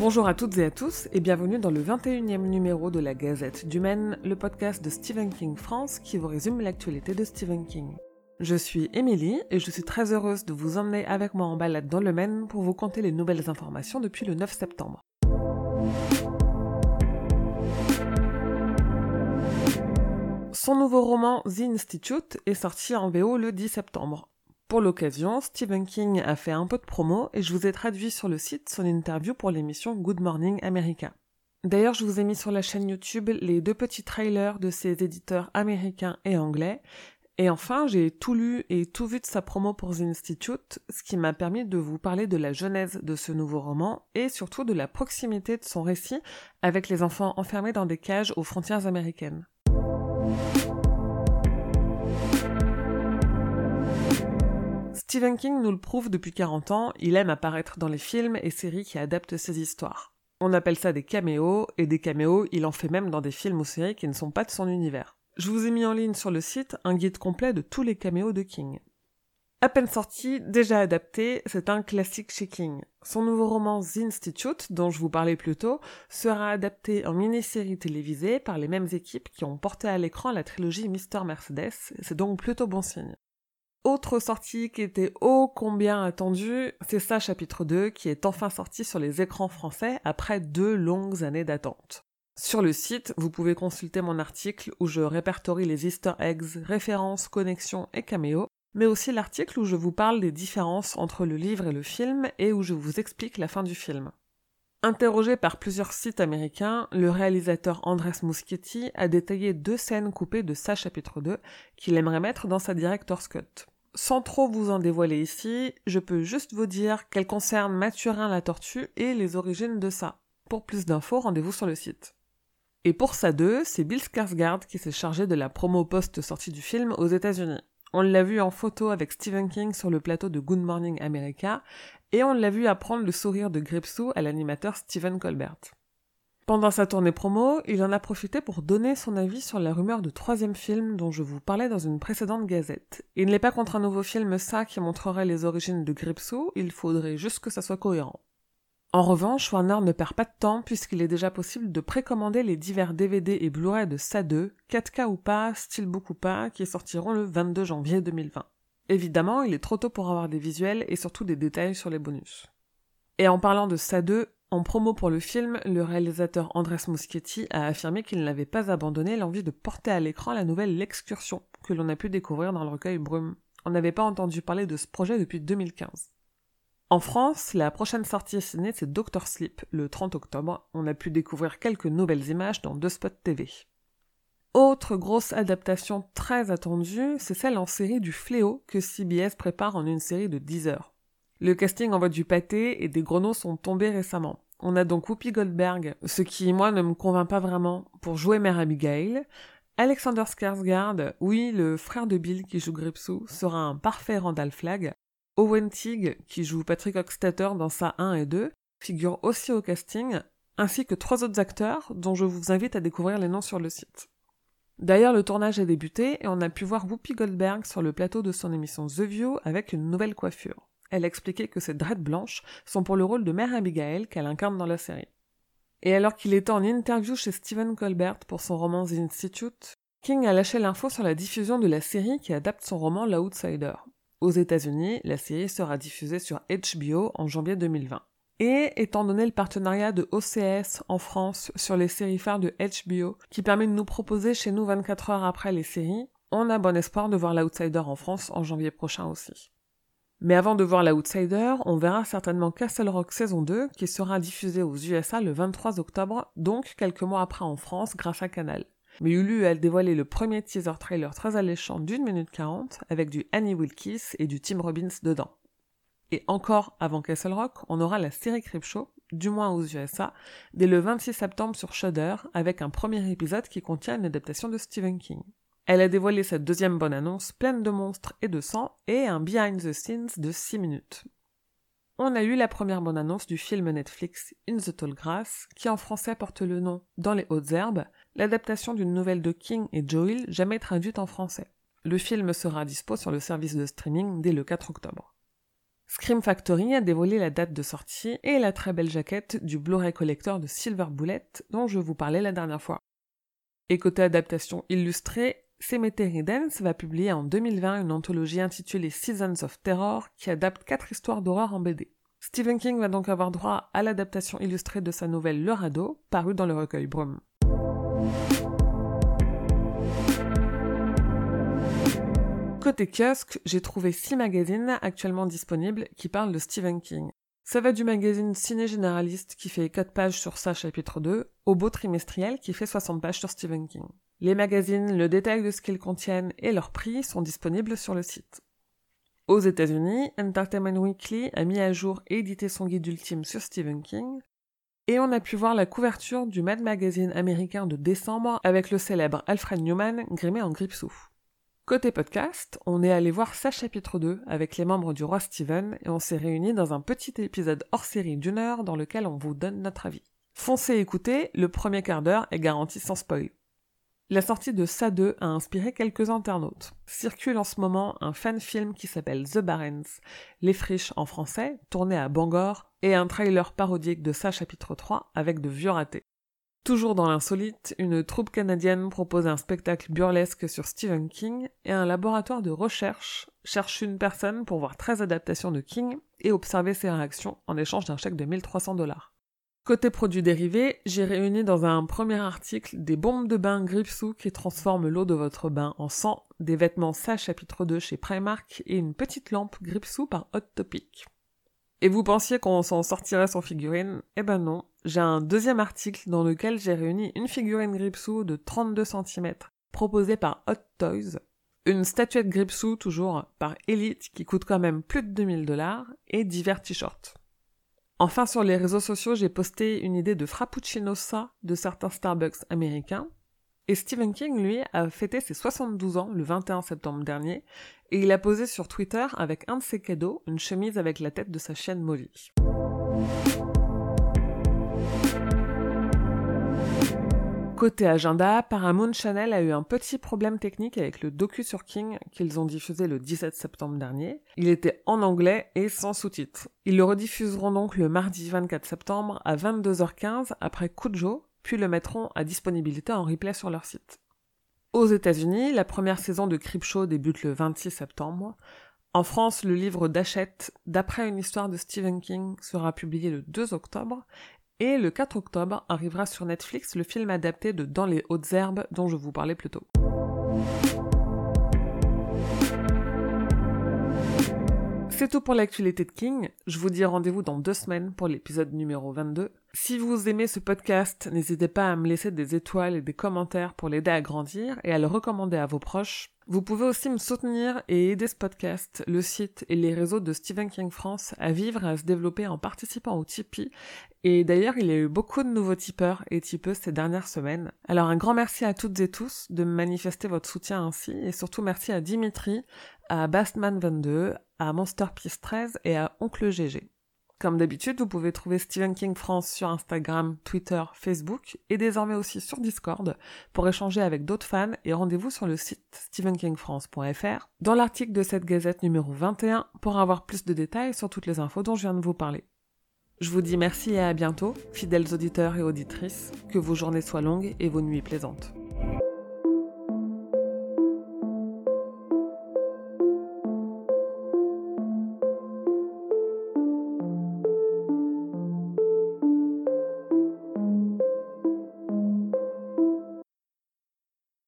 Bonjour à toutes et à tous et bienvenue dans le 21e numéro de la Gazette du Maine, le podcast de Stephen King France qui vous résume l'actualité de Stephen King. Je suis Émilie et je suis très heureuse de vous emmener avec moi en balade dans le Maine pour vous conter les nouvelles informations depuis le 9 septembre. Son nouveau roman The Institute est sorti en VO le 10 septembre. Pour l'occasion, Stephen King a fait un peu de promo et je vous ai traduit sur le site son interview pour l'émission Good Morning America. D'ailleurs, je vous ai mis sur la chaîne YouTube les deux petits trailers de ses éditeurs américains et anglais. Et enfin, j'ai tout lu et tout vu de sa promo pour The Institute, ce qui m'a permis de vous parler de la genèse de ce nouveau roman et surtout de la proximité de son récit avec les enfants enfermés dans des cages aux frontières américaines. Stephen King nous le prouve depuis 40 ans, il aime apparaître dans les films et séries qui adaptent ses histoires. On appelle ça des caméos, et des caméos, il en fait même dans des films ou séries qui ne sont pas de son univers. Je vous ai mis en ligne sur le site un guide complet de tous les caméos de King. À peine sorti, déjà adapté, c'est un classique chez King. Son nouveau roman The Institute, dont je vous parlais plus tôt, sera adapté en mini-série télévisée par les mêmes équipes qui ont porté à l'écran la trilogie Mr. Mercedes, c'est donc plutôt bon signe. Autre sortie qui était ô combien attendue, c'est ça chapitre 2 qui est enfin sorti sur les écrans français après deux longues années d'attente. Sur le site, vous pouvez consulter mon article où je répertorie les easter eggs, références, connexions et caméos, mais aussi l'article où je vous parle des différences entre le livre et le film et où je vous explique la fin du film. Interrogé par plusieurs sites américains, le réalisateur Andres Muschietti a détaillé deux scènes coupées de sa chapitre 2 qu'il aimerait mettre dans sa director's cut. Sans trop vous en dévoiler ici, je peux juste vous dire qu'elles concernent Mathurin la tortue et les origines de ça. Pour plus d'infos, rendez-vous sur le site. Et pour ça 2, c'est Bill Skarsgård qui s'est chargé de la promo post-sortie du film aux États-Unis. On l'a vu en photo avec Stephen King sur le plateau de Good Morning America, et on l'a vu apprendre le sourire de Gripsou à l'animateur Stephen Colbert. Pendant sa tournée promo, il en a profité pour donner son avis sur la rumeur de troisième film dont je vous parlais dans une précédente gazette. Il n'est pas contre un nouveau film ça qui montrerait les origines de Gripsou, il faudrait juste que ça soit cohérent. En revanche, Warner ne perd pas de temps puisqu'il est déjà possible de précommander les divers DVD et Blu-ray de SA 2, 4K ou pas, Steelbook ou pas, qui sortiront le 22 janvier 2020. Évidemment, il est trop tôt pour avoir des visuels et surtout des détails sur les bonus. Et en parlant de SA 2, en promo pour le film, le réalisateur Andres Muschietti a affirmé qu'il n'avait pas abandonné l'envie de porter à l'écran la nouvelle L'excursion, que l'on a pu découvrir dans le recueil Brume. On n'avait pas entendu parler de ce projet depuis 2015. En France, la prochaine sortie ciné, c'est Doctor Sleep, le 30 octobre. On a pu découvrir quelques nouvelles images dans deux spots TV. Autre grosse adaptation très attendue, c'est celle en série du Fléau que CBS prépare en une série de 10 heures. Le casting envoie du pâté et des grenos sont tombés récemment. On a donc Whoopi Goldberg, ce qui, moi, ne me convainc pas vraiment, pour jouer Mère Abigail. Alexander Skarsgård, oui, le frère de Bill qui joue Gripsou, sera un parfait Randall Flagg. Owen Teague, qui joue Patrick Hockstatter dans sa 1 et 2, figure aussi au casting, ainsi que trois autres acteurs dont je vous invite à découvrir les noms sur le site. D'ailleurs, le tournage a débuté et on a pu voir Whoopi Goldberg sur le plateau de son émission The View avec une nouvelle coiffure. Elle expliquait que ces dreads blanches sont pour le rôle de Mère Abigail qu'elle incarne dans la série. Et alors qu'il était en interview chez Stephen Colbert pour son roman The Institute, King a lâché l'info sur la diffusion de la série qui adapte son roman L'Outsider. Aux États-Unis, la série sera diffusée sur HBO en janvier 2020. Et étant donné le partenariat de OCS en France sur les séries phares de HBO, qui permet de nous proposer chez nous 24 heures après les séries, on a bon espoir de voir l'Outsider en France en janvier prochain aussi. Mais avant de voir l'Outsider, on verra certainement Castle Rock saison 2 qui sera diffusée aux USA le 23 octobre, donc quelques mois après en France grâce à Canal. Mais Hulu a dévoilé le premier teaser trailer très alléchant d'une minute 40 avec du Annie Wilkes et du Tim Robbins dedans. Et encore avant Castle Rock, on aura la série Creepshow, du moins aux USA, dès le 26 septembre sur Shudder avec un premier épisode qui contient une adaptation de Stephen King. Elle a dévoilé sa deuxième bonne annonce pleine de monstres et de sang et un behind the scenes de 6 minutes. On a eu la première bonne annonce du film Netflix In the Tall Grass, qui en français porte le nom Dans les hautes herbes, l'adaptation d'une nouvelle de King et Joel jamais traduite en français. Le film sera dispo sur le service de streaming dès le 4 octobre. Scream Factory a dévoilé la date de sortie et la très belle jaquette du Blu-ray collector de Silver Bullet dont je vous parlais la dernière fois. Et côté adaptation illustrée, Cemetery Dance va publier en 2020 une anthologie intitulée Seasons of Terror qui adapte quatre histoires d'horreur en BD. Stephen King va donc avoir droit à l'adaptation illustrée de sa nouvelle Le Radeau, parue dans le recueil Brum. Côté kiosque, j'ai trouvé six magazines actuellement disponibles qui parlent de Stephen King. Ça va du magazine Ciné Généraliste qui fait 4 pages sur ça chapitre 2 au beau trimestriel qui fait 60 pages sur Stephen King. Les magazines, le détail de ce qu'ils contiennent et leur prix sont disponibles sur le site. Aux États-Unis, Entertainment Weekly a mis à jour et édité son guide ultime sur Stephen King, et on a pu voir la couverture du Mad Magazine américain de décembre avec le célèbre Alfred Newman grimé en grippe-sou. Côté podcast, on est allé voir sa chapitre 2 avec les membres du Roi Steven et on s'est réunis dans un petit épisode hors série d'une heure dans lequel on vous donne notre avis. Foncez écouter, le premier quart d'heure est garanti sans spoil. La sortie de Ça 2 a inspiré quelques internautes. Circule en ce moment un fan film qui s'appelle The Barrens, Les Friches en français, tourné à Bangor, et un trailer parodique de Ça chapitre 3 avec de vieux ratés. Toujours dans l'insolite, une troupe canadienne propose un spectacle burlesque sur Stephen King et un laboratoire de recherche cherche une personne pour voir 13 adaptations de King et observer ses réactions en échange d'un chèque de 1300 dollars. Côté produits dérivés, j'ai réuni dans un premier article des bombes de bain Gripsou qui transforment l'eau de votre bain en sang, des vêtements Ça chapitre 2 chez Primark et une petite lampe Gripsou par Hot Topic. Et vous pensiez qu'on s'en sortirait sans figurine? Eh ben non, j'ai un deuxième article dans lequel j'ai réuni une figurine Gripsou de 32 cm proposée par Hot Toys, une statuette Gripsou toujours par Elite qui coûte quand même plus de 2000 dollars et divers t-shirts. Enfin, sur les réseaux sociaux, j'ai posté une idée de frappuccinosa de certains Starbucks américains. Et Stephen King, lui, a fêté ses 72 ans le 21 septembre dernier, et il a posé sur Twitter avec un de ses cadeaux, une chemise avec la tête de sa chienne Molly. Côté agenda, Paramount Channel a eu un petit problème technique avec le docu sur King qu'ils ont diffusé le 17 septembre dernier. Il était en anglais et sans sous-titres. Ils le rediffuseront donc le mardi 24 septembre à 22h15 après Kujo, puis le mettront à disponibilité en replay sur leur site. Aux États-Unis, la première saison de Creepshow débute le 26 septembre. En France, le livre d'Achette, d'après une histoire de Stephen King, sera publié le 2 octobre et le 4 octobre arrivera sur Netflix le film adapté de Dans les hautes herbes dont je vous parlais plus tôt. C'est tout pour l'actualité de King. Je vous dis rendez-vous dans deux semaines pour l'épisode numéro 22. Si vous aimez ce podcast, n'hésitez pas à me laisser des étoiles et des commentaires pour l'aider à grandir et à le recommander à vos proches. Vous pouvez aussi me soutenir et aider ce podcast, le site et les réseaux de Stephen King France à vivre et à se développer en participant au Tipeee. Et d'ailleurs, il y a eu beaucoup de nouveaux tipeurs et tipeuses ces dernières semaines. Alors un grand merci à toutes et tous de manifester votre soutien ainsi et surtout merci à Dimitri, à Bastman22, à Monsterpiece 13 et à Oncle GG. Comme d'habitude, vous pouvez trouver Stephen King France sur Instagram, Twitter, Facebook et désormais aussi sur Discord pour échanger avec d'autres fans et rendez-vous sur le site stephenkingfrance.fr dans l'article de cette gazette numéro 21 pour avoir plus de détails sur toutes les infos dont je viens de vous parler. Je vous dis merci et à bientôt, fidèles auditeurs et auditrices, que vos journées soient longues et vos nuits plaisantes.